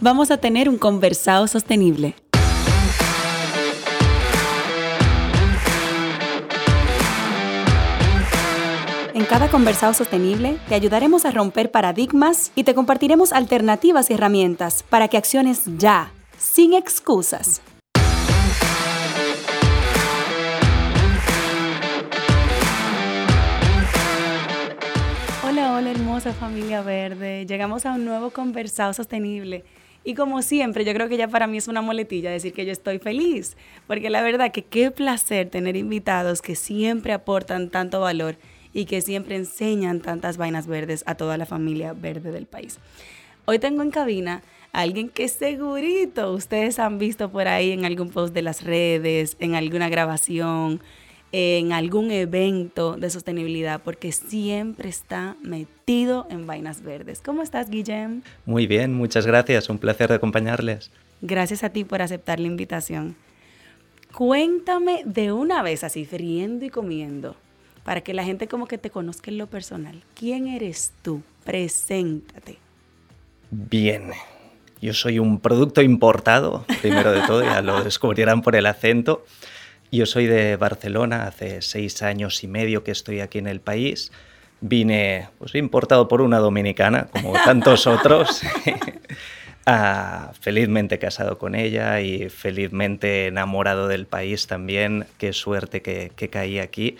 vamos a tener un conversado sostenible. En cada conversado sostenible te ayudaremos a romper paradigmas y te compartiremos alternativas y herramientas para que acciones ya, sin excusas. Hola, hola hermosa familia verde. Llegamos a un nuevo conversado sostenible. Y como siempre, yo creo que ya para mí es una moletilla decir que yo estoy feliz, porque la verdad que qué placer tener invitados que siempre aportan tanto valor y que siempre enseñan tantas vainas verdes a toda la familia verde del país. Hoy tengo en cabina a alguien que segurito ustedes han visto por ahí en algún post de las redes, en alguna grabación, en algún evento de sostenibilidad, porque siempre está metido en vainas verdes. ¿Cómo estás, Guillem? Muy bien, muchas gracias, un placer de acompañarles. Gracias a ti por aceptar la invitación. Cuéntame de una vez así, friendo y comiendo, para que la gente como que te conozca en lo personal. ¿Quién eres tú? Preséntate. Bien, yo soy un producto importado, primero de todo, ya lo descubrirán por el acento. Yo soy de Barcelona, hace seis años y medio que estoy aquí en el país. Vine pues, importado por una dominicana, como tantos otros. ah, felizmente casado con ella y felizmente enamorado del país también. Qué suerte que, que caí aquí.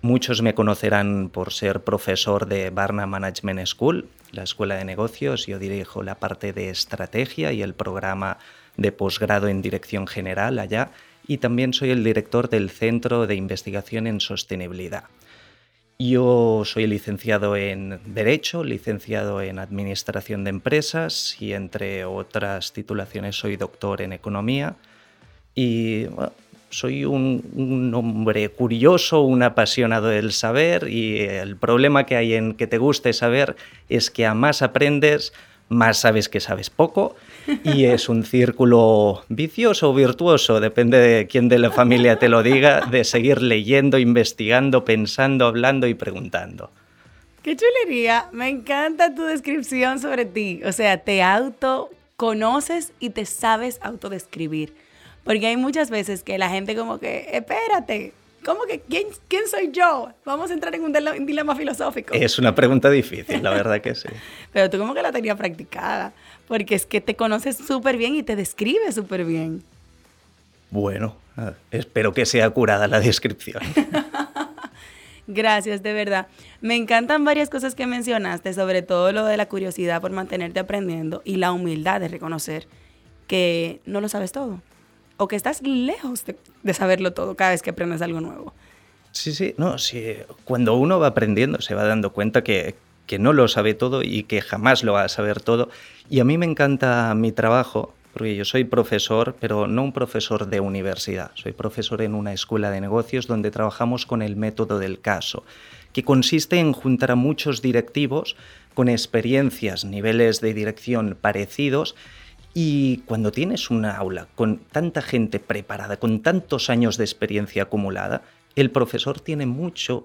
Muchos me conocerán por ser profesor de Barna Management School, la escuela de negocios. Yo dirijo la parte de estrategia y el programa de posgrado en dirección general allá y también soy el director del Centro de Investigación en Sostenibilidad. Yo soy licenciado en Derecho, licenciado en Administración de Empresas y entre otras titulaciones soy doctor en Economía y soy un, un, hombre curioso, un apasionado del saber y el problema que hay en que te guste saber es que a más aprendes, más sabes que sabes poco y es un círculo vicioso o virtuoso, depende de quién de la familia te lo diga, de seguir leyendo, investigando, pensando, hablando y preguntando. Qué chulería, me encanta tu descripción sobre ti, o sea, te autoconoces y te sabes autodescribir, porque hay muchas veces que la gente como que, espérate, ¿Cómo que quién, quién soy yo? Vamos a entrar en un dilema filosófico. Es una pregunta difícil, la verdad que sí. Pero tú como que la tenías practicada, porque es que te conoces súper bien y te describes súper bien. Bueno, espero que sea curada la descripción. Gracias, de verdad. Me encantan varias cosas que mencionaste, sobre todo lo de la curiosidad por mantenerte aprendiendo y la humildad de reconocer que no lo sabes todo o que estás lejos de, saberlo todo cada vez que aprendes algo nuevo. Sí, sí, no, sí. Cuando uno va aprendiendo se va dando cuenta que, que no lo sabe todo y que jamás lo va a saber todo. Y a mí me encanta mi trabajo, porque yo soy profesor, pero no un profesor de universidad, soy profesor en una escuela de negocios donde trabajamos con el método del caso, que consiste en juntar a muchos directivos con experiencias, niveles de dirección parecidos y cuando tienes una aula con tanta gente preparada, con tantos años de experiencia acumulada, el profesor tiene mucho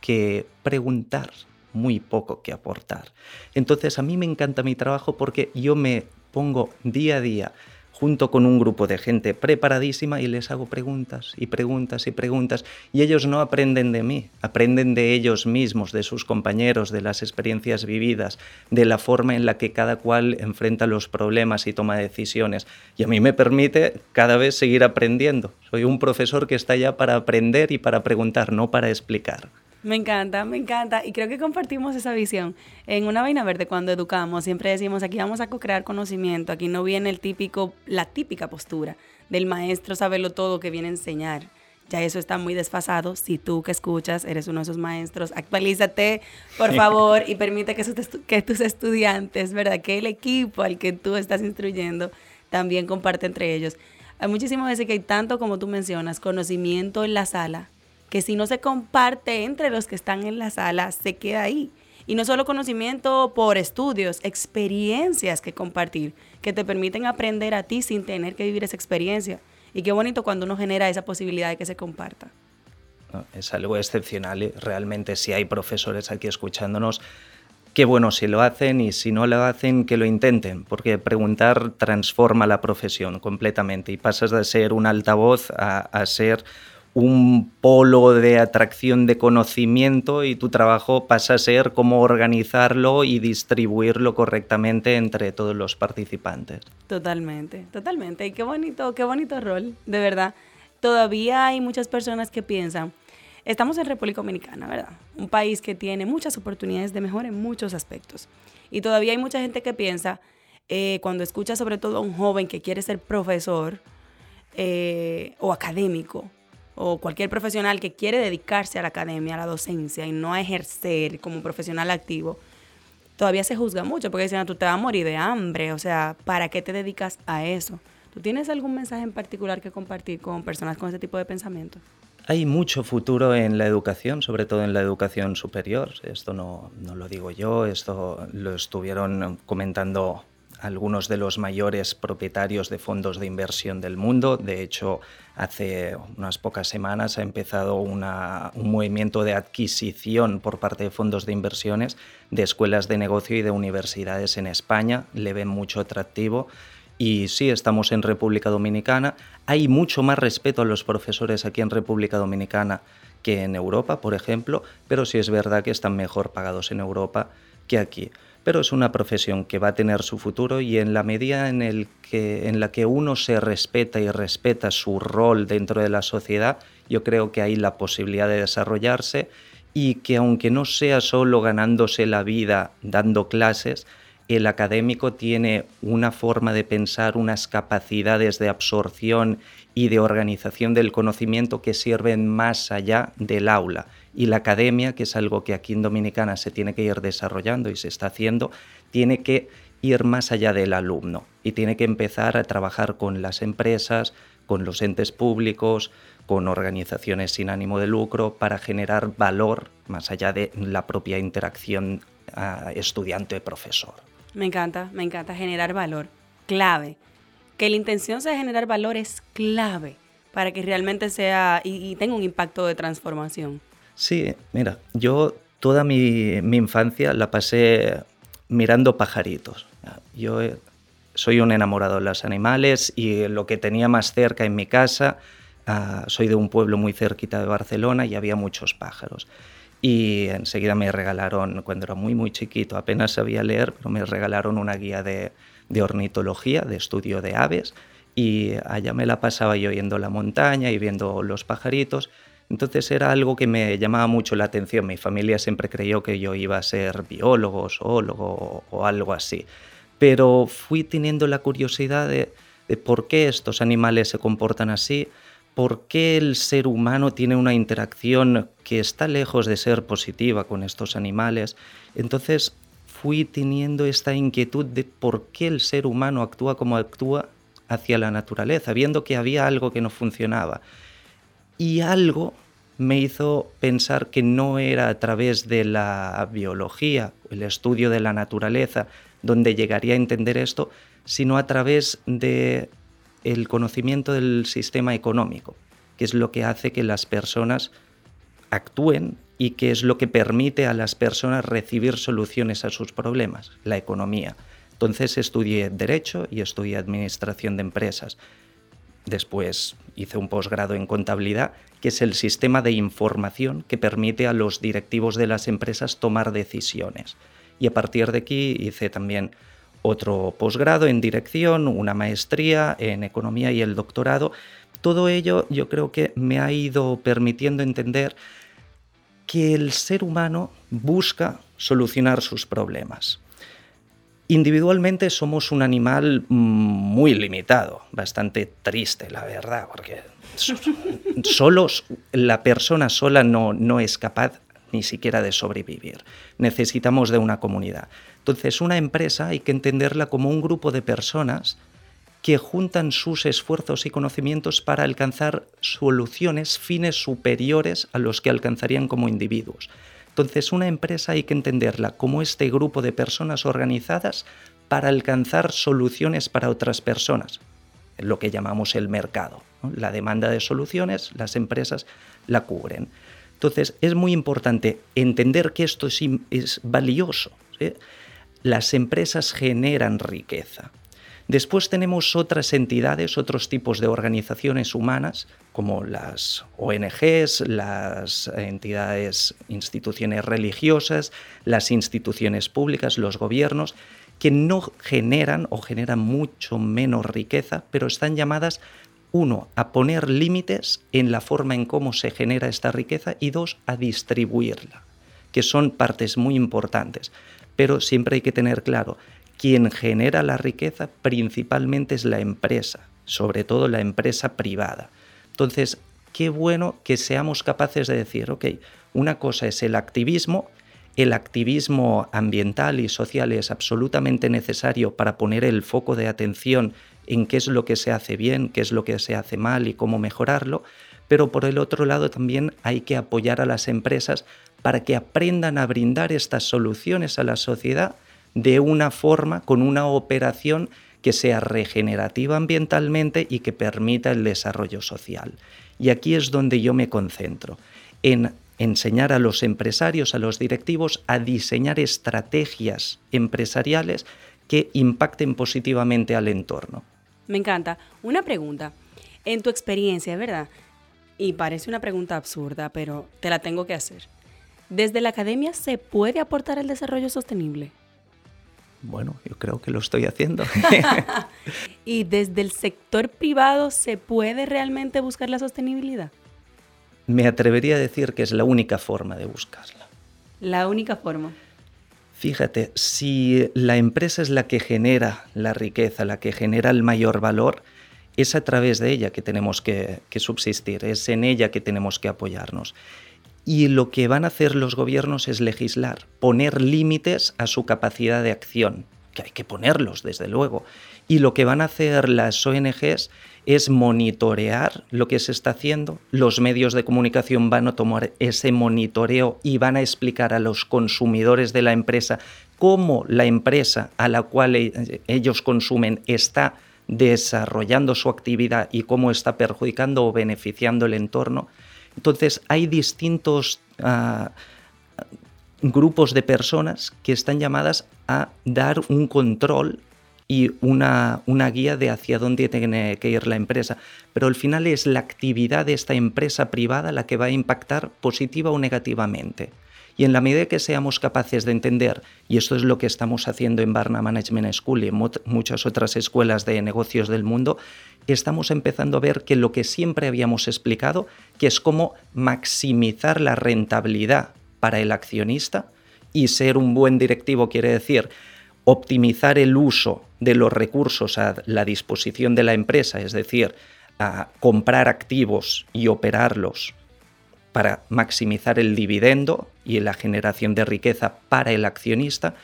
que preguntar, muy poco que aportar. Entonces a mí me encanta mi trabajo porque yo me pongo día a día junto con un grupo de gente preparadísima y les hago preguntas y preguntas y preguntas y ellos no aprenden de mí, aprenden de ellos mismos, de sus compañeros, de las experiencias vividas, de la forma en la que cada cual enfrenta los problemas y toma decisiones. Y a mí me permite cada vez seguir aprendiendo. Soy un profesor que está ya para aprender y para preguntar, no para explicar. Me encanta, me encanta. Y creo que compartimos esa visión. En una vaina verde, cuando educamos, siempre decimos aquí vamos a co-crear conocimiento. Aquí no viene el típico, la típica postura del maestro saberlo todo que viene a enseñar. Ya eso está muy desfasado. Si tú que escuchas eres uno de esos maestros, actualízate, por favor, y permite que, que tus estudiantes, ¿verdad? Que el equipo al que tú estás instruyendo también comparte entre ellos. Hay muchísimas veces que hay tanto, como tú mencionas, conocimiento en la sala, que si no se comparte entre los que están en la sala, se queda ahí. Y no solo conocimiento por estudios, experiencias que compartir, que te permiten aprender a ti sin tener que vivir esa experiencia. Y qué bonito cuando uno genera esa posibilidad de que se comparta. Es algo excepcional realmente si hay profesores aquí escuchándonos, qué bueno si lo hacen y si no lo hacen, que lo intenten, porque preguntar transforma la profesión completamente y pasas de ser un altavoz a, a ser un polo de atracción de conocimiento y tu trabajo pasa a ser cómo organizarlo y distribuirlo correctamente entre todos los participantes. Totalmente, totalmente. Y qué bonito, qué bonito rol, de verdad. Todavía hay muchas personas que piensan, estamos en República Dominicana, ¿verdad? Un país que tiene muchas oportunidades de mejora en muchos aspectos. Y todavía hay mucha gente que piensa, eh, cuando escucha sobre todo a un joven que quiere ser profesor eh, o académico, o cualquier profesional que quiere dedicarse a la academia, a la docencia y no a ejercer como profesional activo, todavía se juzga mucho porque dicen, ah, tú te vas a morir de hambre, o sea, ¿para qué te dedicas a eso? ¿Tú tienes algún mensaje en particular que compartir con personas con ese tipo de pensamiento? Hay mucho futuro en la educación, sobre todo en la educación superior. Esto no, no lo digo yo, esto lo estuvieron comentando algunos de los mayores propietarios de fondos de inversión del mundo. De hecho, hace unas pocas semanas ha empezado un movimiento de adquisición por parte de fondos de inversiones de escuelas de negocio y de universidades en España. Le ven mucho atractivo. Y sí, estamos en República Dominicana. Hay mucho más respeto a los profesores aquí en República Dominicana que en Europa, por ejemplo, pero sí es verdad que están mejor pagados en Europa que aquí pero es una profesión que va a tener su futuro y en la medida en, el que, en la que uno se respeta y respeta su rol dentro de la sociedad, yo creo que hay la posibilidad de desarrollarse y que aunque no sea solo ganándose la vida dando clases, el académico tiene una forma de pensar, unas capacidades de absorción y de organización del conocimiento que sirven más allá del aula y la academia, que es algo que aquí en Dominicana se tiene que ir desarrollando y se está haciendo, tiene que ir más allá del alumno y tiene que empezar a trabajar con las empresas, con los entes públicos, con organizaciones sin ánimo de lucro para generar valor más allá de la propia interacción ah, estudiante-profesor. Me encanta, me encanta generar valor, clave. Que la intención sea generar valor es clave para que realmente sea y tenga un impacto de transformación. Sí, mira, yo toda mi, infancia la pasé mirando pajaritos. Yo eh, soy un enamorado de los animales y lo que tenía más cerca en mi casa, ah, soy de un pueblo muy cerquita de Barcelona y había muchos pájaros. Y enseguida me regalaron, cuando era muy, muy chiquito, apenas sabía leer, pero me regalaron una guía de, ornitología, de estudio de aves, y allá me la pasaba yo yendo la montaña y viendo los pajaritos. Entonces era algo que me llamaba mucho la atención. Mi familia siempre creyó que yo iba a ser biólogo, zoólogo o, algo así. Pero fui teniendo la curiosidad de, por qué estos animales se comportan así, por qué el ser humano tiene una interacción que está lejos de ser positiva con estos animales. Entonces fui teniendo esta inquietud de por qué el ser humano actúa como actúa hacia la naturaleza, viendo que había algo que no funcionaba y algo me hizo pensar que no era a través de la biología, el estudio de la naturaleza, donde llegaría a entender esto, sino a través de el conocimiento del sistema económico, que es lo que hace que las personas actúen y que es lo que permite a las personas recibir soluciones a sus problemas, la economía. Entonces estudié Derecho y estudié Administración de Empresas. Después hice un posgrado en contabilidad, que es el sistema de información que permite a los directivos de las empresas tomar decisiones. Y a partir de aquí hice también otro posgrado en dirección, una maestría en economía y el doctorado. Todo ello yo creo que me ha ido permitiendo entender que el ser humano busca solucionar sus problemas. Individualmente somos un animal muy limitado, bastante triste, la verdad, porque solos, la persona sola no, no es capaz ni siquiera de sobrevivir. Necesitamos de una comunidad. Entonces, una empresa hay que entenderla como un grupo de personas que juntan sus esfuerzos y conocimientos para alcanzar soluciones, fines superiores a los que alcanzarían como individuos. Entonces, una empresa hay que entenderla como este grupo de personas organizadas para alcanzar soluciones para otras personas, lo que llamamos el mercado. La demanda de soluciones, las empresas la cubren. Entonces, es muy importante entender que esto es, valioso. Las empresas generan riqueza. Después tenemos otras entidades, otros tipos de organizaciones humanas, como las ONGs, las entidades, instituciones religiosas, las instituciones públicas, los gobiernos, que no generan o generan mucho menos riqueza, pero están llamadas, uno, a poner límites en la forma en cómo se genera esta riqueza y dos, a distribuirla, que son partes muy importantes. Pero siempre hay que tener claro quien genera la riqueza principalmente es la empresa, sobre todo la empresa privada. Entonces, qué bueno que seamos capaces de decir, ok, una cosa es el activismo, el activismo ambiental y social es absolutamente necesario para poner el foco de atención en qué es lo que se hace bien, qué es lo que se hace mal y cómo mejorarlo, pero por el otro lado también hay que apoyar a las empresas para que aprendan a brindar estas soluciones a la sociedad de una forma, con una operación que sea regenerativa ambientalmente y que permita el desarrollo social. Y aquí es donde yo me concentro, en enseñar a los empresarios, a los directivos, a diseñar estrategias empresariales que impacten positivamente al entorno. Me encanta. Una pregunta. En tu experiencia, ¿verdad? Y parece una pregunta absurda, pero te la tengo que hacer. ¿Desde la academia se puede aportar el desarrollo sostenible? Bueno, yo creo que lo estoy haciendo. ¿Y desde el sector privado se puede realmente buscar la sostenibilidad? Me atrevería a decir que es la única forma de buscarla. La única forma. Fíjate, si la empresa es la que genera la riqueza, la que genera el mayor valor, es a través de ella que tenemos que, que subsistir, es en ella que tenemos que apoyarnos y lo que van a hacer los gobiernos es legislar, poner límites a su capacidad de acción, que hay que ponerlos, desde luego. Y lo que van a hacer las ONGs es monitorear lo que se está haciendo. Los medios de comunicación van a tomar ese monitoreo y van a explicar a los consumidores de la empresa cómo la empresa a la cual e-, ellos consumen está desarrollando su actividad y cómo está perjudicando o beneficiando el entorno. Entonces hay distintos ah, grupos de personas que están llamadas a dar un control y una, una, guía de hacia dónde tiene que ir la empresa. Pero al final es la actividad de esta empresa privada la que va a impactar positiva o negativamente. Y en la medida que seamos capaces de entender, y esto es lo que estamos haciendo en Barna Management School y en muchas otras escuelas de negocios del mundo, estamos empezando a ver que lo que siempre habíamos explicado, que es cómo maximizar la rentabilidad para el accionista, y ser un buen directivo quiere decir optimizar el uso de los recursos a la disposición de la empresa, es decir, a comprar activos y operarlos para maximizar el dividendo y la generación de riqueza para el accionista,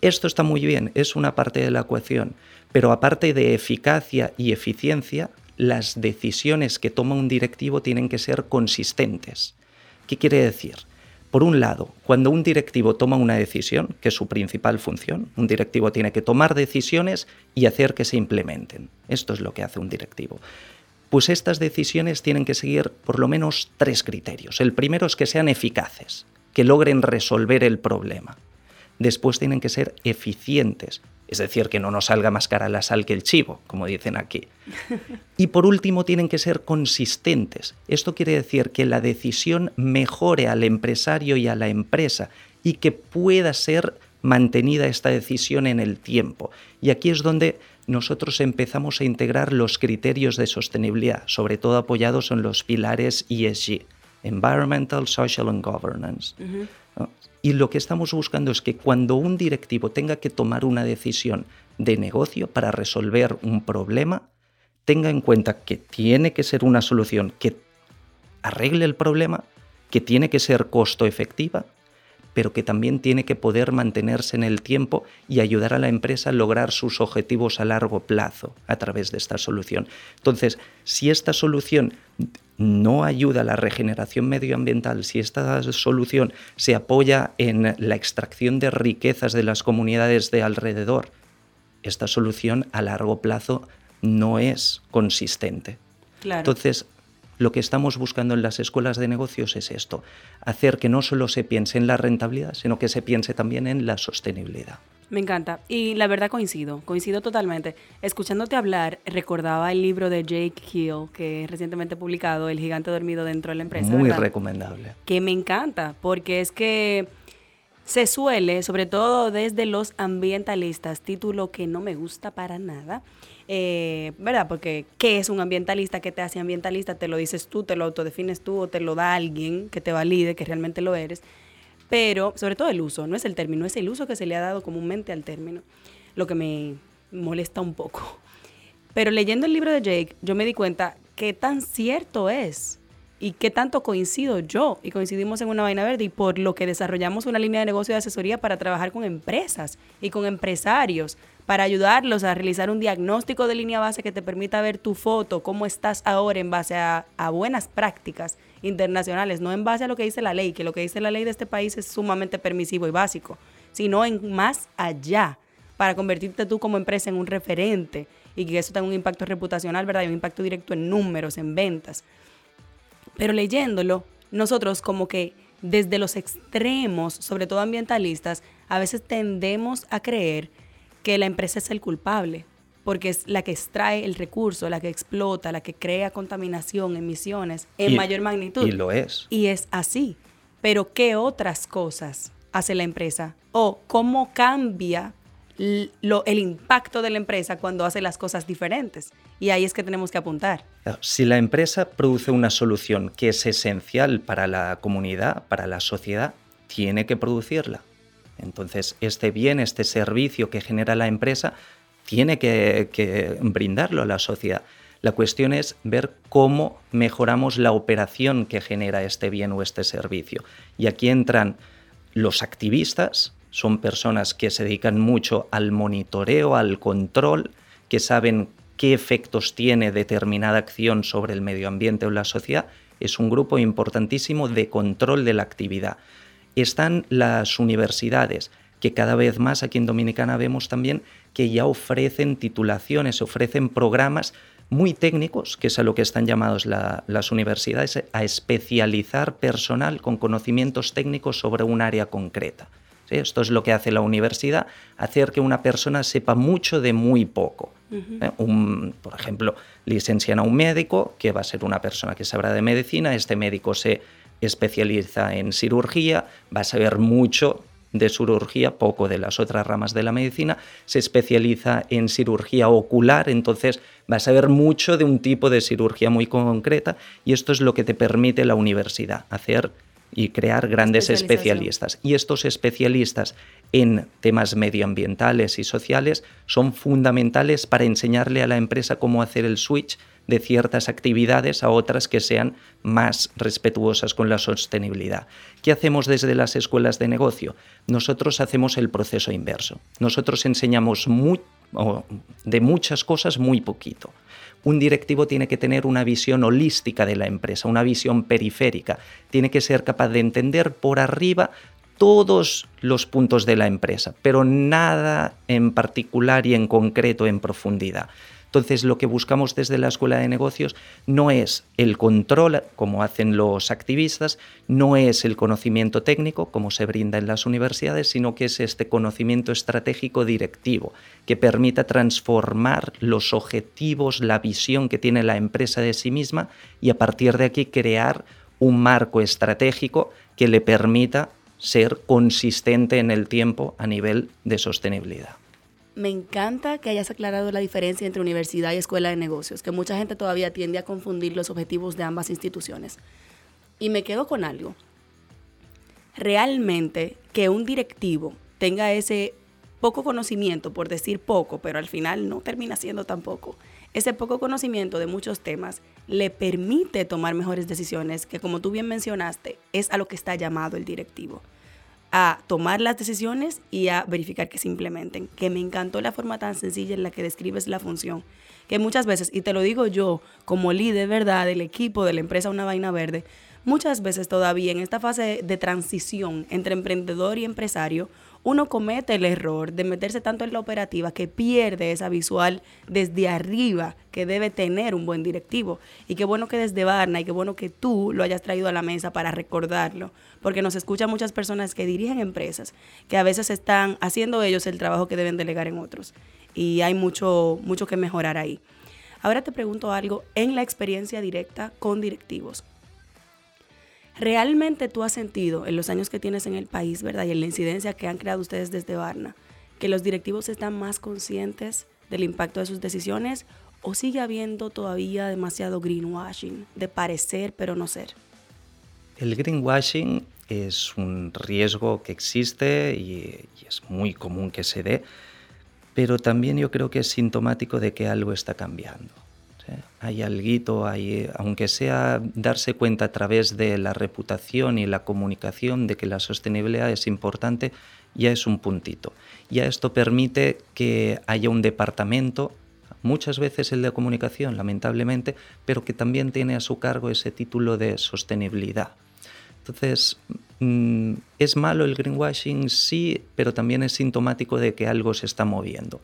esto está muy bien, es una parte de la ecuación, pero aparte de eficacia y eficiencia, las decisiones que toma un directivo tienen que ser consistentes. ¿Qué quiere decir? Por un lado, cuando un directivo toma una decisión, que es su principal función, un directivo tiene que tomar decisiones y hacer que se implementen. Esto es lo que hace un directivo. Pues estas decisiones tienen que seguir por lo menos tres criterios. El primero es que sean eficaces, que logren resolver el problema. Después tienen que ser eficientes, es decir, que no nos salga más cara la sal que el chivo, como dicen aquí. Y por último, tienen que ser consistentes. Esto quiere decir que la decisión mejore al empresario y a la empresa y que pueda ser mantenida esta decisión en el tiempo. Y aquí es donde nosotros empezamos a integrar los criterios de sostenibilidad, sobre todo apoyados en los pilares ESG, Environmental, Social and Governance. Y lo que estamos buscando es que cuando un directivo tenga que tomar una decisión de negocio para resolver un problema, tenga en cuenta que tiene que ser una solución que arregle el problema, que tiene que ser costo efectiva, pero que también tiene que poder mantenerse en el tiempo y ayudar a la empresa a lograr sus objetivos a largo plazo a través de esta solución. Entonces, si esta solución no ayuda a la regeneración medioambiental, si esta solución se apoya en la extracción de riquezas de las comunidades de alrededor, esta solución a largo plazo no es consistente. Entonces, lo que estamos buscando en las escuelas de negocios es esto, hacer que no solo se piense en la rentabilidad, sino que se piense también en la sostenibilidad. Me encanta. Y la verdad coincido, coincido totalmente. Escuchándote hablar, recordaba el libro de Jake Hill, que recientemente publicado, El gigante dormido dentro de la empresa. Muy recomendable. Que me encanta, porque es que se suele, sobre todo desde los ambientalistas, título que no me gusta para nada, eh, ¿verdad? Porque ¿qué es un ambientalista? ¿Qué te hace ambientalista? Te lo dices tú, te lo autodefines tú o te lo da alguien que te valide que realmente lo eres. Pero sobre todo el uso, no es el término, es el uso que se le ha dado comúnmente al término, lo que me molesta un poco. Pero leyendo el libro de Jake, yo me di cuenta qué tan cierto es y qué tanto coincido yo y coincidimos en una vaina verde y por lo que desarrollamos una línea de negocio de asesoría para trabajar con empresas y con empresarios para ayudarlos a realizar un diagnóstico de línea base que te permita ver tu foto, cómo estás ahora en base a, buenas prácticas internacionales, no en base a lo que dice la ley, que lo que dice la ley de este país es sumamente permisivo y básico, sino en más allá, para convertirte tú como empresa en un referente y que eso tenga un impacto reputacional, ¿verdad? Y un impacto directo en números, en ventas. Pero leyéndolo, nosotros como que desde los extremos, sobre todo ambientalistas, a veces tendemos a creer que la empresa es el culpable, porque es la que extrae el recurso, la que explota, la que crea contaminación, emisiones en mayor magnitud. Y lo es. Y es así. Pero ¿qué otras cosas hace la empresa? ¿O cómo cambia el impacto de la empresa cuando hace las cosas diferentes. Y ahí es que tenemos que apuntar. Si la empresa produce una solución que es esencial para la comunidad, para la sociedad, tiene que producirla. Entonces, este bien, este servicio que genera la empresa, tiene que, brindarlo a la sociedad. La cuestión es ver cómo mejoramos la operación que genera este bien o este servicio. Y aquí entran los activistas, son personas que se dedican mucho al monitoreo, al control, que saben qué efectos tiene determinada acción sobre el medio ambiente o la sociedad. Es un grupo importantísimo de control de la actividad. Están las universidades, que cada vez más aquí en Dominicana vemos también que ya ofrecen titulaciones, ofrecen programas muy técnicos, que es a lo que están llamados las universidades, a especializar personal con conocimientos técnicos sobre un área concreta. Esto es lo que hace la universidad, hacer que una persona sepa mucho de muy poco. ¿eh? por ejemplo, licencian a un médico, que va a ser una persona que sabrá de medicina, este médico se especializa en cirugía, va a saber mucho de cirugía, poco de las otras ramas de la medicina, se especializa en cirugía ocular, entonces va a saber mucho de un tipo de cirugía muy concreta y esto es lo que te permite la universidad, hacer y crear grandes especialistas. Y estos especialistas en temas medioambientales y sociales son fundamentales para enseñarle a la empresa cómo hacer el switch de ciertas actividades a otras que sean más respetuosas con la sostenibilidad. ¿Qué hacemos desde las escuelas de negocio? Nosotros hacemos el proceso inverso. Nosotros enseñamos de muchas cosas muy poquito un directivo tiene que tener una visión holística de la empresa, una visión periférica. Tiene que ser capaz de entender por arriba todos los puntos de la empresa, pero nada en particular y en concreto en profundidad. Entonces, lo que buscamos desde la Escuela de Negocios no es el control, como hacen los activistas, no es el conocimiento técnico, como se brinda en las universidades, sino que es este conocimiento estratégico directivo, que permita transformar los objetivos, la visión que tiene la empresa de sí misma y a partir de aquí crear un marco estratégico que le permita ser consistente en el tiempo a nivel de sostenibilidad me encanta que hayas aclarado la diferencia entre universidad y escuela de negocios, que mucha gente todavía tiende a confundir los objetivos de ambas instituciones. Y me quedo con algo. Realmente que un directivo tenga ese poco conocimiento, por decir poco, pero al final no termina siendo tan poco, ese poco conocimiento de muchos temas le permite tomar mejores decisiones, que como tú bien mencionaste, es a lo que está llamado el directivo a tomar las decisiones y a verificar que se implementen. Que me encantó la forma tan sencilla en la que describes la función. Que muchas veces, y te lo digo yo como líder, ¿verdad?, del equipo de la empresa Una Vaina Verde, muchas veces todavía en esta fase de transición entre emprendedor y empresario, uno comete el error de meterse tanto en la operativa que pierde esa visual desde arriba que debe tener un buen directivo. Y qué bueno que desde Barna y qué bueno que tú lo hayas traído a la mesa para recordarlo, porque nos escuchan muchas personas que dirigen empresas, que a veces están haciendo ellos el trabajo que deben delegar en otros. Y hay mucho, mucho que mejorar ahí. Ahora te pregunto algo en la experiencia directa con directivos. ¿Realmente tú has sentido en los años que tienes en el país, verdad, y en la incidencia que han creado ustedes desde Varna, que los directivos están más conscientes del impacto de sus decisiones o sigue habiendo todavía demasiado greenwashing, de parecer pero no ser? El greenwashing es un riesgo que existe y, y es muy común que se dé, pero también yo creo que es sintomático de que algo está cambiando. Hay algo, hay, aunque sea darse cuenta a través de la reputación y la comunicación de que la sostenibilidad es importante, ya es un puntito. Ya esto permite que haya un departamento, muchas veces el de comunicación, lamentablemente, pero que también tiene a su cargo ese título de sostenibilidad. Entonces, mm, ¿es malo el greenwashing? Sí, pero también es sintomático de que algo se está moviendo.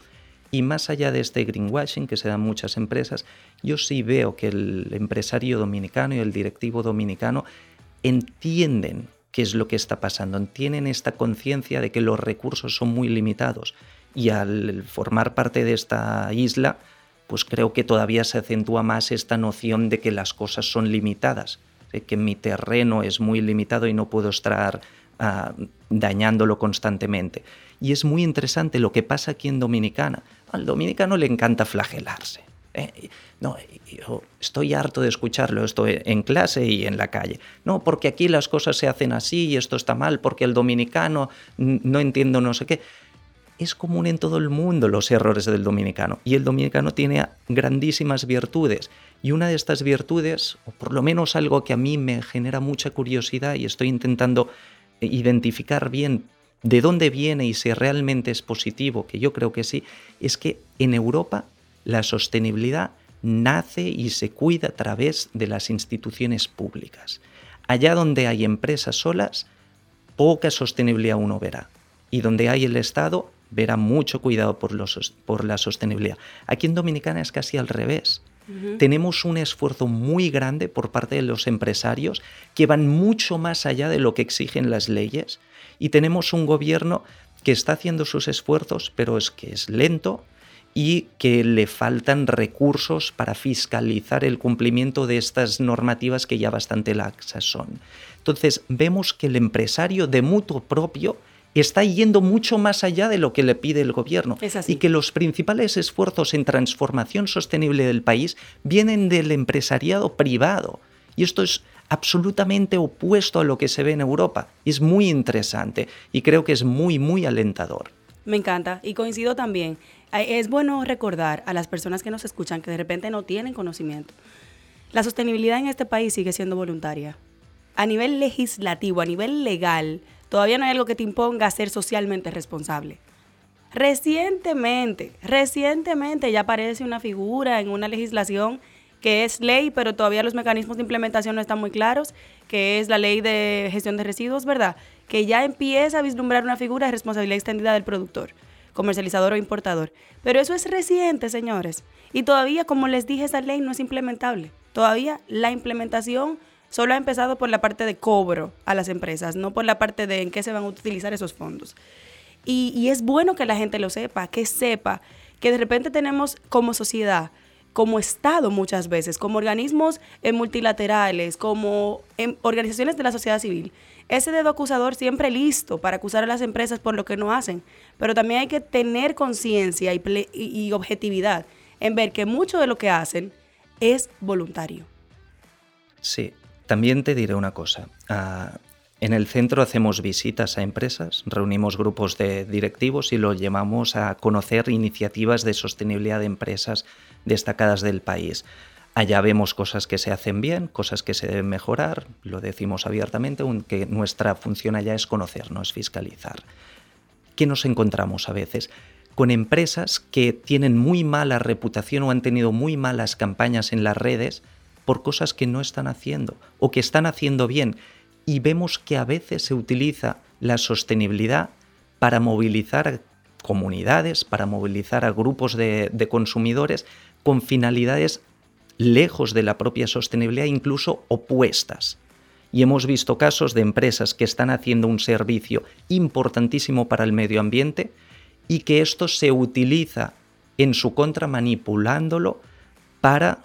Y más allá de este greenwashing que se da en muchas empresas, yo sí veo que el empresario dominicano y el directivo dominicano entienden qué es lo que está pasando, tienen esta conciencia de que los recursos son muy limitados. Y al formar parte de esta isla, pues creo que todavía se acentúa más esta noción de que las cosas son limitadas, de que mi terreno es muy limitado y no puedo estar ah, dañándolo constantemente. Y es muy interesante lo que pasa aquí en Dominicana. Al dominicano le encanta flagelarse. ¿eh? No, estoy harto de escucharlo esto en clase y en la calle. No, porque aquí las cosas se hacen así y esto está mal, porque el dominicano no entiendo no sé qué. Es común en todo el mundo los errores del dominicano y el dominicano tiene grandísimas virtudes. Y una de estas virtudes, o por lo menos algo que a mí me genera mucha curiosidad y estoy intentando identificar bien de dónde viene y si realmente es positivo, que yo creo que sí, es que en Europa la sostenibilidad nace y se cuida a través de las instituciones públicas. Allá donde hay empresas solas, poca sostenibilidad uno verá. Y donde hay el Estado, verá mucho cuidado por, los, por la sostenibilidad. Aquí en Dominicana es casi al revés. Tenemos un esfuerzo muy grande por parte de los empresarios que van mucho más allá de lo que exigen las leyes y tenemos un gobierno que está haciendo sus esfuerzos, pero es que es lento y que le faltan recursos para fiscalizar el cumplimiento de estas normativas que ya bastante laxas son. Entonces, vemos que el empresario de mutuo propio está yendo mucho más allá de lo que le pide el gobierno y que los principales esfuerzos en transformación sostenible del país vienen del empresariado privado. Y esto es absolutamente opuesto a lo que se ve en Europa. Es muy interesante y creo que es muy, muy alentador. Me encanta y coincido también. Es bueno recordar a las personas que nos escuchan que de repente no tienen conocimiento. La sostenibilidad en este país sigue siendo voluntaria. A nivel legislativo, a nivel legal, todavía no hay algo que te imponga ser socialmente responsable. Recientemente, recientemente ya aparece una figura en una legislación que es ley, pero todavía los mecanismos de implementación no están muy claros, que es la ley de gestión de residuos, ¿verdad? Que ya empieza a vislumbrar una figura de responsabilidad extendida del productor, comercializador o importador. Pero eso es reciente, señores. Y todavía, como les dije, esa ley no es implementable. Todavía la implementación solo ha empezado por la parte de cobro a las empresas, no por la parte de en qué se van a utilizar esos fondos. Y, y es bueno que la gente lo sepa, que sepa que de repente tenemos como sociedad como Estado muchas veces, como organismos eh, multilaterales, como em, organizaciones de la sociedad civil, ese dedo acusador siempre listo para acusar a las empresas por lo que no hacen, pero también hay que tener conciencia y, objetividad en ver que mucho de lo que hacen es voluntario. Sí, también te diré una cosa. Ah, en el centro hacemos visitas a empresas, reunimos grupos de directivos y los llevamos a conocer iniciativas de sostenibilidad de empresas destacadas del país. Allá vemos cosas que se hacen bien, cosas que se deben mejorar, lo decimos abiertamente, aunque nuestra función allá es conocer, no es fiscalizar. ¿Qué nos encontramos a veces? Con empresas que tienen muy mala reputación o han tenido muy malas campañas en las redes por cosas que no están haciendo o que están haciendo bien. Y vemos que a veces se utiliza la sostenibilidad para movilizar comunidades, para movilizar a grupos de, consumidores con finalidades lejos de la propia sostenibilidad, incluso opuestas. Y hemos visto casos de empresas que están haciendo un servicio importantísimo para el medio ambiente y que esto se utiliza en su contra manipulándolo para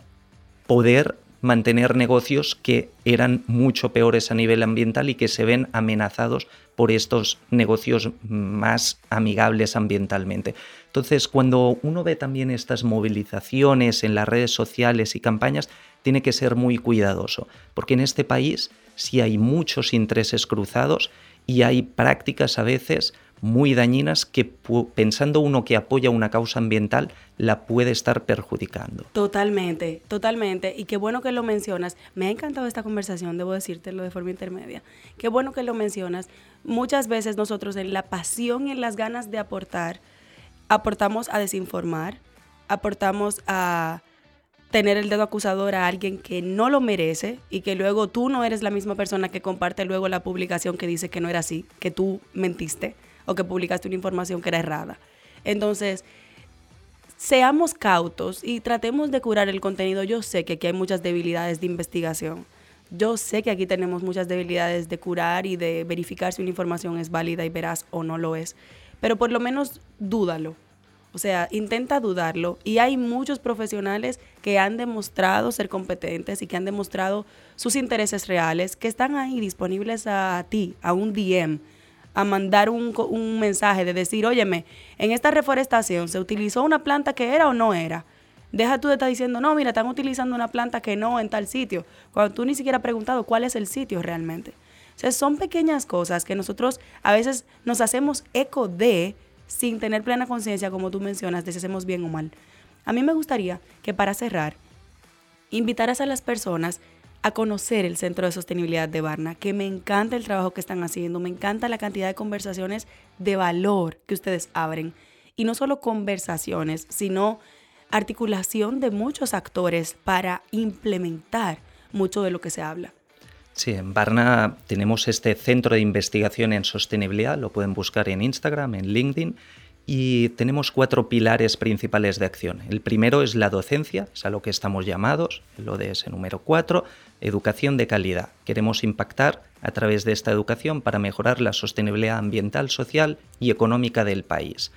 poder mantener negocios que eran mucho peores a nivel ambiental y que se ven amenazados por estos negocios más amigables ambientalmente. Entonces, cuando uno ve también estas movilizaciones en las redes sociales y campañas, tiene que ser muy cuidadoso, porque en este país sí hay muchos intereses cruzados y hay prácticas a veces muy dañinas que pensando uno que apoya una causa ambiental la puede estar perjudicando. Totalmente, totalmente. Y qué bueno que lo mencionas. Me ha encantado esta conversación, debo decírtelo de forma intermedia. Qué bueno que lo mencionas. Muchas veces nosotros en la pasión y en las ganas de aportar, aportamos a desinformar, aportamos a tener el dedo acusador a alguien que no lo merece y que luego tú no eres la misma persona que comparte luego la publicación que dice que no era así, que tú mentiste o que publicaste una información que era errada. Entonces, seamos cautos y tratemos de curar el contenido. Yo sé que aquí hay muchas debilidades de investigación. Yo sé que aquí tenemos muchas debilidades de curar y de verificar si una información es válida y veraz o no lo es. Pero por lo menos dúdalo. O sea, intenta dudarlo. Y hay muchos profesionales que han demostrado ser competentes y que han demostrado sus intereses reales, que están ahí disponibles a ti, a un DM a mandar un, mensaje de decir, óyeme, en esta reforestación se utilizó una planta que era o no era. Deja tú de estar diciendo, no, mira, están utilizando una planta que no en tal sitio, cuando tú ni siquiera has preguntado cuál es el sitio realmente. O sea, son pequeñas cosas que nosotros a veces nos hacemos eco de sin tener plena conciencia, como tú mencionas, de si hacemos bien o mal. A mí me gustaría que para cerrar, invitaras a las personas a conocer el Centro de Sostenibilidad de Barna, que me encanta el trabajo que están haciendo, me encanta la cantidad de conversaciones de valor que ustedes abren. Y no solo conversaciones, sino articulación de muchos actores para implementar mucho de lo que se habla. Sí, en Barna tenemos este centro de investigación en sostenibilidad, lo pueden buscar en Instagram, en LinkedIn, y tenemos cuatro pilares principales de acción. El primero es la docencia, es a lo que estamos llamados, de ese número cuatro, educación de calidad. Queremos impactar a través de esta educación para mejorar la sostenibilidad ambiental, social y económica del país.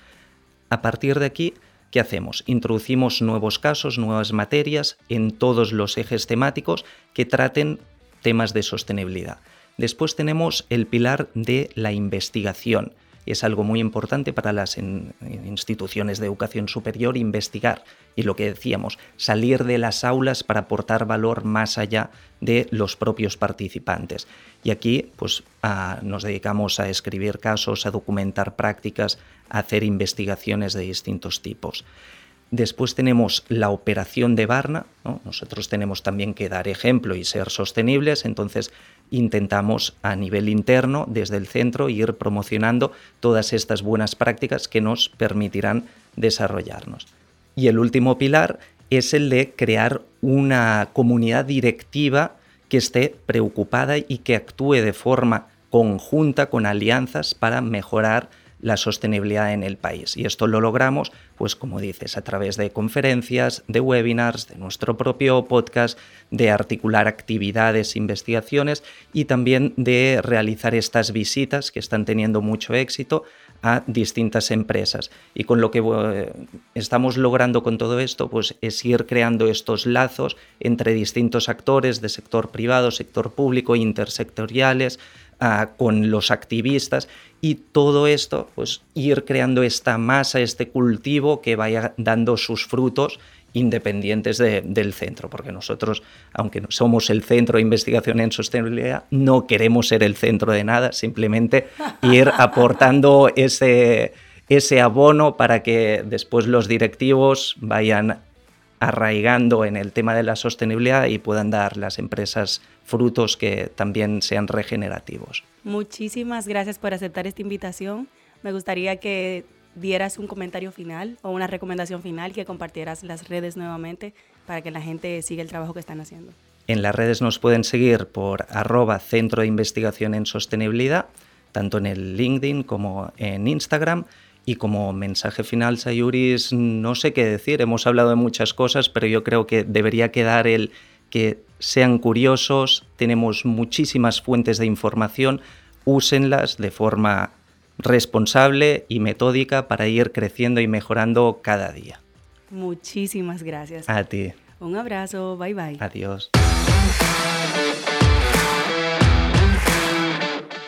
A partir de aquí, ¿qué hacemos? Introducimos nuevos casos, nuevas materias en todos los ejes temáticos que traten temas de sostenibilidad. Después tenemos el pilar de la investigación es algo muy importante para las instituciones de educación superior investigar y lo que decíamos, salir de las aulas para aportar valor más allá de los propios participantes. Y aquí pues, nos dedicamos a escribir casos, a documentar prácticas, a hacer investigaciones de distintos tipos. Después tenemos la operación de Barna. Nosotros tenemos también que dar ejemplo y ser sostenibles, entonces intentamos a nivel interno, desde el centro, ir promocionando todas estas buenas prácticas que nos permitirán desarrollarnos. Y el último pilar es el de crear una comunidad directiva que esté preocupada y que actúe de forma conjunta con alianzas para mejorar la sostenibilidad en el país. Y esto lo logramos, pues como dices, a través de conferencias, de webinars, de nuestro propio podcast, de articular actividades, investigaciones y también de realizar estas visitas que están teniendo mucho éxito a distintas empresas. Y con lo que eh, estamos logrando con todo esto, pues es ir creando estos lazos entre distintos actores de sector privado, sector público, intersectoriales, con los activistas y todo esto, pues ir creando esta masa, este cultivo que vaya dando sus frutos independientes del centro, porque nosotros, aunque somos el centro de investigación en sostenibilidad, no queremos ser el centro de nada, simplemente ir aportando ese, ese abono para que después los directivos vayan arraigando en el tema de la sostenibilidad y puedan dar las empresas frutos que también sean regenerativos. Muchísimas gracias por aceptar esta invitación. Me gustaría que dieras un comentario final o una recomendación final, que compartieras las redes nuevamente para que la gente siga el trabajo que están haciendo. En las redes nos pueden seguir por arroba Centro de Investigación en Sostenibilidad, tanto en el LinkedIn como en Instagram. Y como mensaje final, Sayuris, no sé qué decir, hemos hablado de muchas cosas, pero yo creo que debería quedar el que sean curiosos, tenemos muchísimas fuentes de información, úsenlas de forma responsable y metódica para ir creciendo y mejorando cada día. Muchísimas gracias. A ti. Un abrazo, bye bye. Adiós.